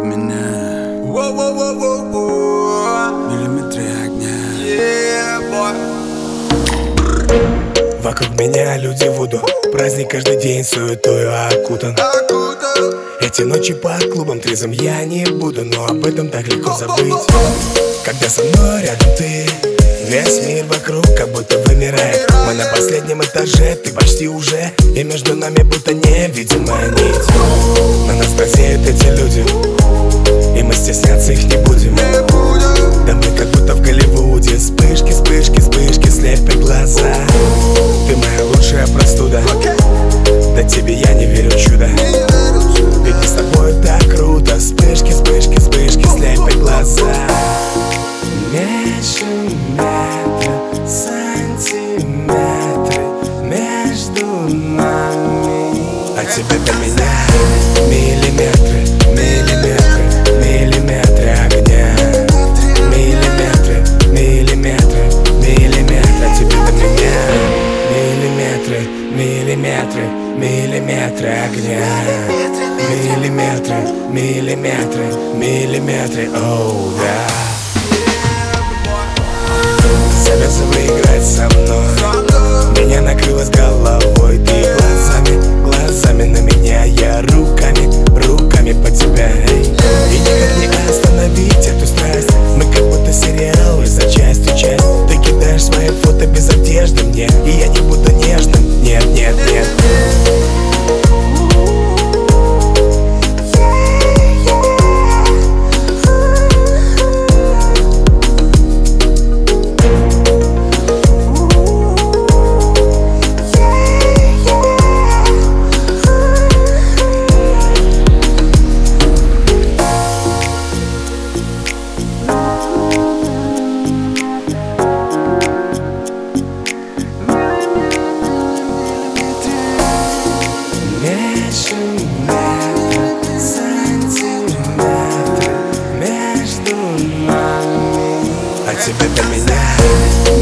до меня. Миллиметры огня. Вокруг меня люди вуду Праздник каждый день суетою окутан. Эти ночи по клубам трезвым я не буду Но об этом так легко забыть. Когда со мной рядом ты Весь мир вокруг как будто вымирает. Мы на последнем этаже, ты почти уже И между нами будто невидимая нить. На нас глазеют эти люди И мы стесняться их не будем. Да мы как будто в Голливуде. Вспышки, вспышки, вспышки слепят глаза. Ты моя лучшая простуда. Да тебе я не верю в чудо. Ведь не с тобой так круто. Вспышки, вспышки, вспышки слепят глаза. Меньше метра, сантиметры между нами. А тебе до меня миллиметры, миллиметры огня. Миллиметры, миллиметры, миллиметры, оу, да А тебя поменять